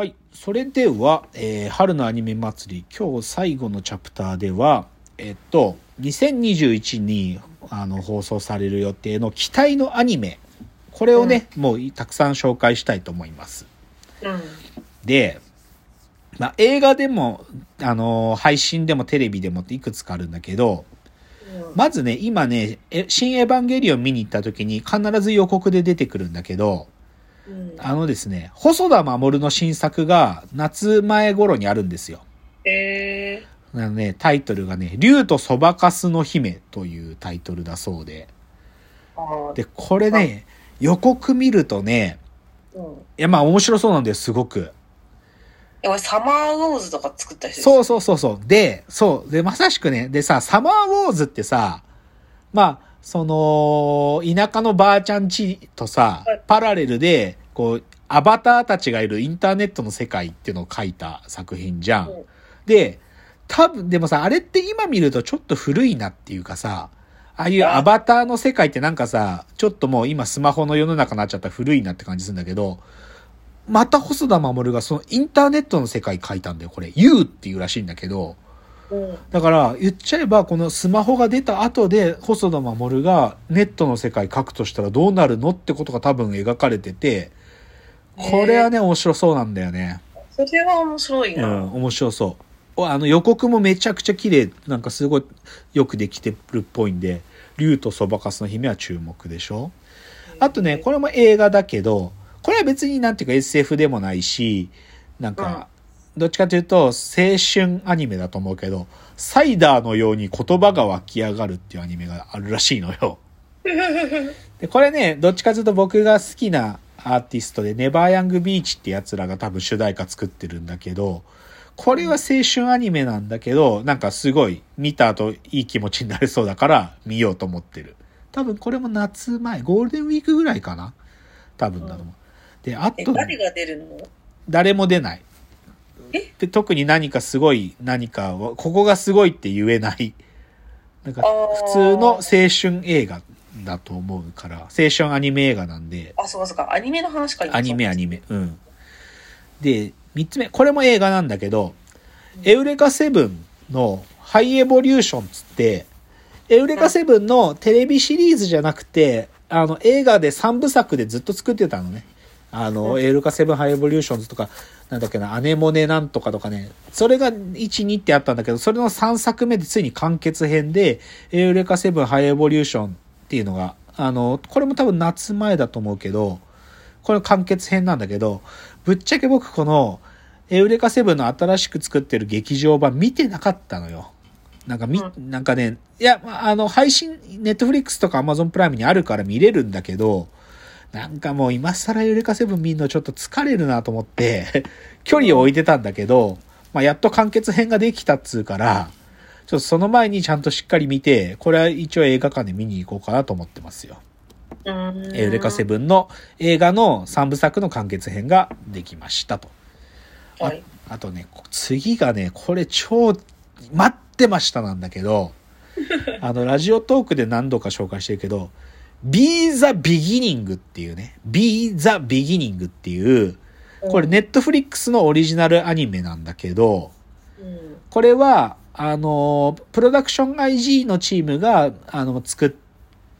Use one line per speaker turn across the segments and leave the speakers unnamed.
はい。それでは、えー春のアニメ祭り、今日最後のチャプターでは、えっと、2021にあの放送される予定の期待のアニメ、これをね、もうたくさん紹介したいと思います。
うん。
で、まあ、映画でも、あの配信でもテレビでもっていくつかあるんだけど、まずね、今ね、え新エヴァンゲリオン見に行った時に必ず予告で出てくるんだけど、
うん。
あのですね、細田守の新作が夏前頃にあるんですよ。
え
あのね、タイトルがね、竜とそばかすの姫というタイトルだそうで。で、これね、予告見るとね、
うん。
いや、まあ面白そうなんだよ、すごく。
え、俺、サマーウォーズとか作った人
そうそうそうそう。で、そう。で、まさしくね、でさ、サマーウォーズってさ、まあ、その、田舎のばあちゃんちとさ
はい、
パラレルで、こう、アバターたちがいるインターネットの世界っていうのを書いた作品じゃん。
うん
で、多分、でもさ、あれって今見るとちょっと古いなっていうかさ、ああいうアバターの世界ってなんかさ、ちょっともう今スマホの世の中になっちゃったら古いなって感じするんだけど、また細田守がそのインターネットの世界書いたんだよ、これ。U っていうらしいんだけど、
うん。
だから言っちゃえばこのスマホが出た後で細田守がネットの世界書くとしたらどうなるのってことが多分描かれてて、これはね、面白そうなんだよね。
それは面白いうな。
ん、面白そう。おあの予告もめちゃくちゃ綺麗、なんかすごいよくできてるっぽいんで、竜とそばかすの姫は注目でしょあとね、これも映画だけど、これは別になんていうか SF でもないし、なんか、どっちかというと青春アニメだと思うけど、サイダーのように言葉が湧き上がるっていうアニメがあるらしいのよ。で、これね、どっちかというと僕が好きなアーティストで、ネバーヤングビーチってやつらが多分主題歌作ってるんだけど、これは青春アニメなんだけど、なんかすごい見た後いい気持ちになれそうだから見ようと思ってる。多分これも夏前、ゴールデンウィークぐらいかな？多分だと思う。で、あ
え、
と、
誰が出るの？
誰も出ない。
え？
で特に何かすごい何かを、ここがすごいって言えない。なんか普通の青春映画だと思うから、青春アニメ映画なんで、
あ、そうかそうか。アニメの話か今
アニメアニメ。うん。で、三つ目、これも映画なんだけど、エウレカセブンのハイエボリューションつって、エウレカセブンのテレビシリーズじゃなくて、あの、映画で3部作でずっと作ってたのね。あの、
うん
エウレカセブンハイエボリューションズとか、なんだっけな、アネモネなんとかとかね、それが1、2ってあったんだけど、それの3作目でついに完結編で、エウレカセブンハイエボリューションっていうのが、あの、これも多分夏前だと思うけど、これ完結編なんだけど、ぶっちゃけ僕この、エウレカセブンの新しく作ってる劇場版見てなかったのよ。なんかみ、
う
なんかね、いや、まああの、配信、ネットフリックスとかアマゾンプライムにあるから見れるんだけど、なんかもう今更エウレカセブン見んのちょっと疲れるなと思って、距離を置いてたんだけど、まあやっと完結編ができたっつうから、ちょっとその前にちゃんとしっかり見て、これは一応映画館で見に行こうかなと思ってますよ。
うーん。
エウレカセブンの映画の3部作の完結編ができましたと。あ
はい。
あとね、こ次がね、これ超待ってましたなんだけど、あの、ラジオトークで何度か紹介してるけど、Be the Beginning っていうね、Be the Beginning っていう、これネットフリックスのオリジナルアニメなんだけど、
うん。
これは、あの、プロダクション IG のチームが、あの、作っ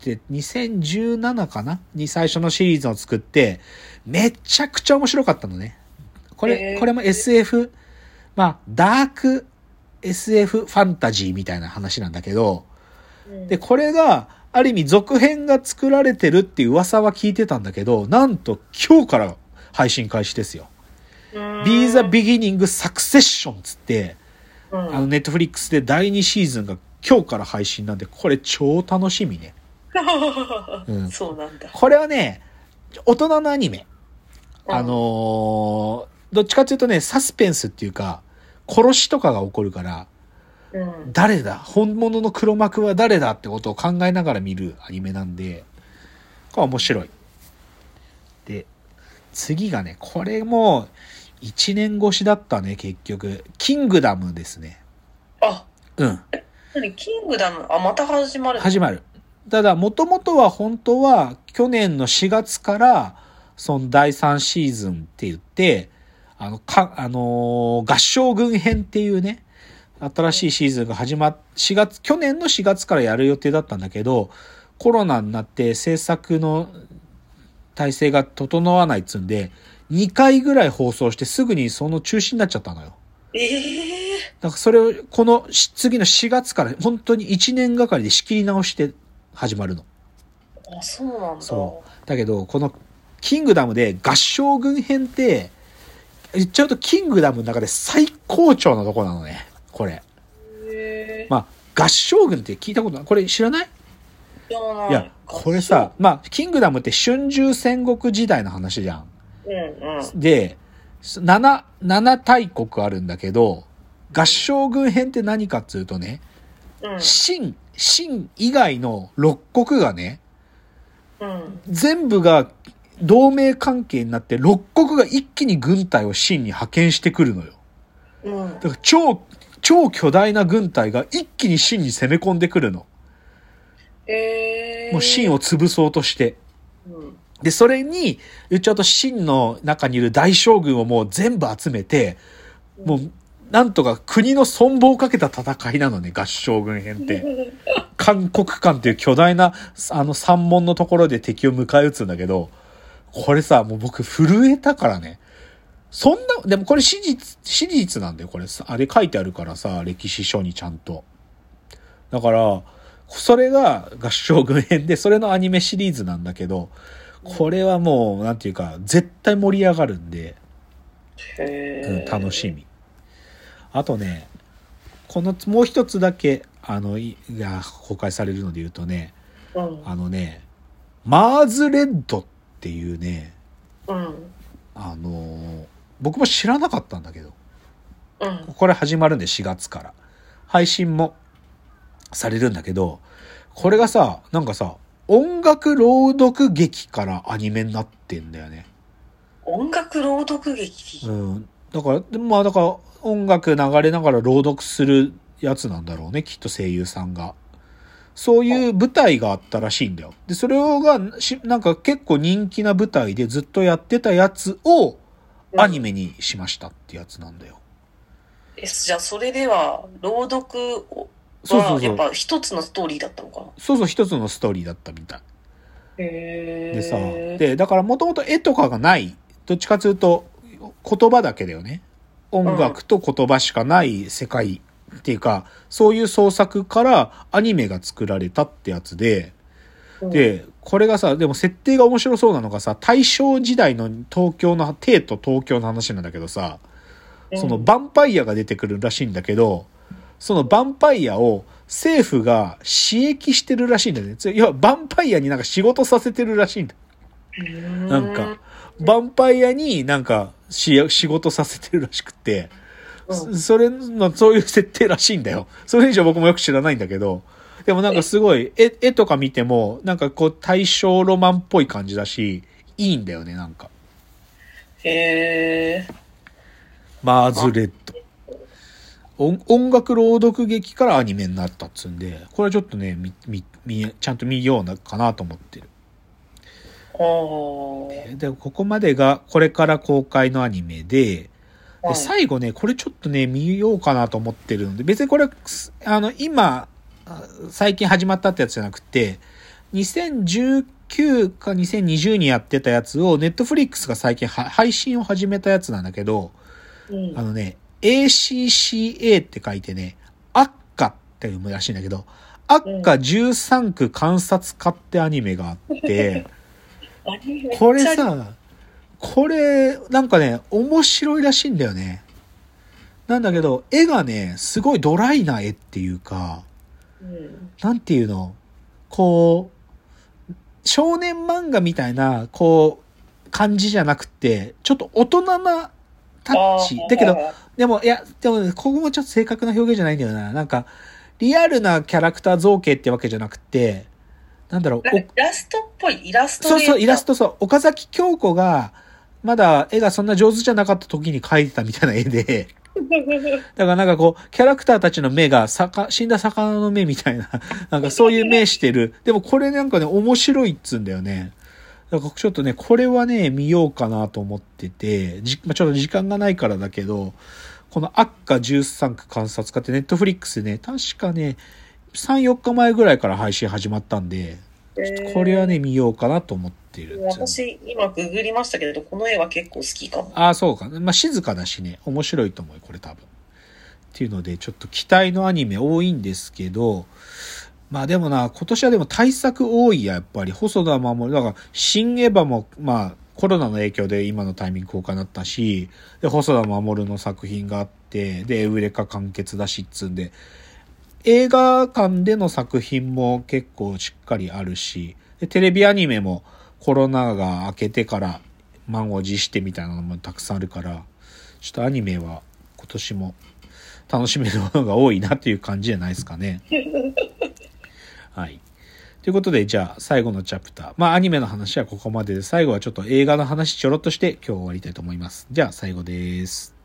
て、2017かな？に最初のシリーズを作って、めちゃくちゃ面白かったのね。これ、これも SF、まあ、ダーク SF ファンタジーみたいな話なんだけど、
うん。
で、これが、ある意味続編が作られてるっていう噂は聞いてたんだけど、なんと今日から配信開始ですよ。Be the Beginning Succession つって、
うん
あの、ネットフリックスで第2シーズンが今日から配信なんで、これ超楽しみね。うん
そうなんだ。
これはね、大人のアニメ。
うん
あのーどっちかというとね、サスペンスっていうか、殺しとかが起こるから、
うん。
誰だ？本物の黒幕は誰だってことを考えながら見るアニメなんで、これ面白い。で、次がね、これも、1年越しだったね、結局。キングダムですね。
あ、
うん。
何？キングダム、あ、また始まる。
始まる。ただ、もともとは本当は去年の4月から、その第3シーズンって言って、あの、か、あのー合唱軍編っていうね、新しいシーズンが始まっ、4月、去年の4月からやる予定だったんだけど、コロナになって制作の体制が整わないっつうんで、2回ぐらい放送してすぐにその中止になっちゃったのよ。
ええ
だからそれを、このし次の4月から本当に1年がかりで仕切り直して始まるの。
あ、そうなんだ。
そう。だけど、このキングダムで合唱軍編って、言っちゃうとキングダムの中で最高潮のとこなのね。これ。まあ、合唱軍って聞いたことないこれ知らない？
い
いや、これさ、、まあ、キングダムって春秋戦国時代の話じゃん。
うんうん。
で、7、7大国あるんだけど、合唱軍編って何かっつうとね、
うん
秦、秦以外の6国がね、
うん。
全部が同盟関係になって、6国が一気に軍隊を秦に派遣してくるのよ。
うん。
だから超、超巨大な軍隊が一気に秦に攻め込んでくるの。
ええ
もう秦を潰そうとして。
うん。
で、それに、言っちゃうと秦の中にいる大将軍をもう全部集めて、もう、なんとか国の存亡をかけた戦いなのね、合唱軍編って。韓国間っていう巨大な、あの山門のところで敵を迎え撃つんだけど、これさ、もう僕震えたからね。そんな、でもこれ史実、史実なんだよ、これ。あれ書いてあるからさ、歴史書にちゃんと。だから、それが合唱軍編で、それのアニメシリーズなんだけど、これはもう、なんていうか、絶対盛り上がるんで、
へ
うん
え。
楽しみ。あとね、このもう一つだけ、あの、いが公開されるので言うとね、
うん。
あのね、マーズレッドっていうね、
うん。
あのー僕も知らなかったんだけど、
うん。
これ始まるんで4月から。配信もされるんだけど、これがさ、なんかさ、音楽朗読劇からアニメになってんだよね。
音楽朗読劇？
うん。だから、でまあだから音楽流れながら朗読するやつなんだろうね、きっと声優さんが。そういう舞台があったらしいんだよ。で、それがし、なんか結構人気な舞台でずっとやってたやつをアニメにしましたってやつなんだよ。
え、じゃあそれでは、朗読。はやっぱ一つのストーリーだったのかな？
そうそう、一つのストーリーだったみたい。
へえ。
でさ、で、だからもともと絵とかがない、どっちかというと言葉だけだよね。音楽と言葉しかない世界っていうか、そういう創作からアニメが作られたってやつで、
うん、
で、これがさ、でも設定が面白そうなのがさ、大正時代の東京の、帝都東京の話なんだけどさ、その
うん
ヴァンパイアが出てくるらしいんだけど、そのヴァンパイアを政府が刺激してるらしいんだよね。ついや、ヴァンパイアになんか仕事させてるらしいんだ。なんか、ヴァンパイアになんかし仕事させてるらしくて、
うん
それの、そういう設定らしいんだよ。それ以上僕もよく知らないんだけど、でもなんかすごい、絵、絵とか見ても、なんかこう大正ロマンっぽい感じだし、いいんだよね、なんか。
へえ。
マーズレッド。音音楽朗読劇からアニメになったっつうんで、これはちょっとね、み、み、み、ちゃんと見ような、かなと思ってる。
ああ。
で、ここまでがこれから公開のアニメで、で、
はい
最後ね、これちょっとね、見ようかなと思ってるので、別にこれ、すあの、今、あ最近始まったってやつじゃなくて、2019か2020にやってたやつを、ネットフリックスが最近は配信を始めたやつなんだけど、
うん。
あのね、ACCA って書いてね、アッカって読むらしいんだけど、アッカ13区観察家ってアニメがあって、これさ、これ、なんかね、面白いらしいんだよね。なんだけど、絵がね、すごいドライな絵っていうか、
うん
なんていうの？こう、少年漫画みたいな、こう、感じじゃなくて、ちょっと大人なタッチだけど、でも、いや、でもね、ここもちょっと正確な表現じゃないんだよな。なんか、リアルなキャラクター造形ってわけじゃなくて、なんだろう、
イラストっぽいイラスト
そうそう、イラス
ト。
トそう。岡崎京子が、まだ絵がそんな上手じゃなかった時に描いてたみたいな絵で、だからなんかこう、キャラクターたちの目が、さか、死んだ魚の目みたいな、なんかそういう目してる。でもこれなんかね、面白いっつうんだよね。だからちょっとね、これはね、見ようかなと思ってて、じまあ、ちょっと時間がないからだけど、この悪化13区観察家ってネットフリックスね、確かね、3、4日前ぐらいから配信始まったんで、ちょっとこれはね、見ようかなと思ってる。
私、今ググりましたけれど、この絵は結構好きかも。
ああ、そうか。まあ、静かだしね、面白いと思うよ、これ多分。っていうので、ちょっと期待のアニメ多いんですけど、まあでもな、今年はでも対策多いや、やっぱり。細田守。だから、新エヴァも、まあ、コロナの影響で今のタイミング公開になったし、で、細田守の作品があって、で、エウレカ完結だし、っつうんで、映画館での作品も結構しっかりあるし、で、テレビアニメもコロナが明けてから満を持してみたいなのもたくさんあるから、ちょっとアニメは今年も楽しめるものが多いなっていう感じじゃないですかね。はい。ということで、じゃあ最後のチャプター。まあアニメの話はここまでで、最後はちょっと映画の話ちょろっとして今日終わりたいと思います。じゃあ最後です。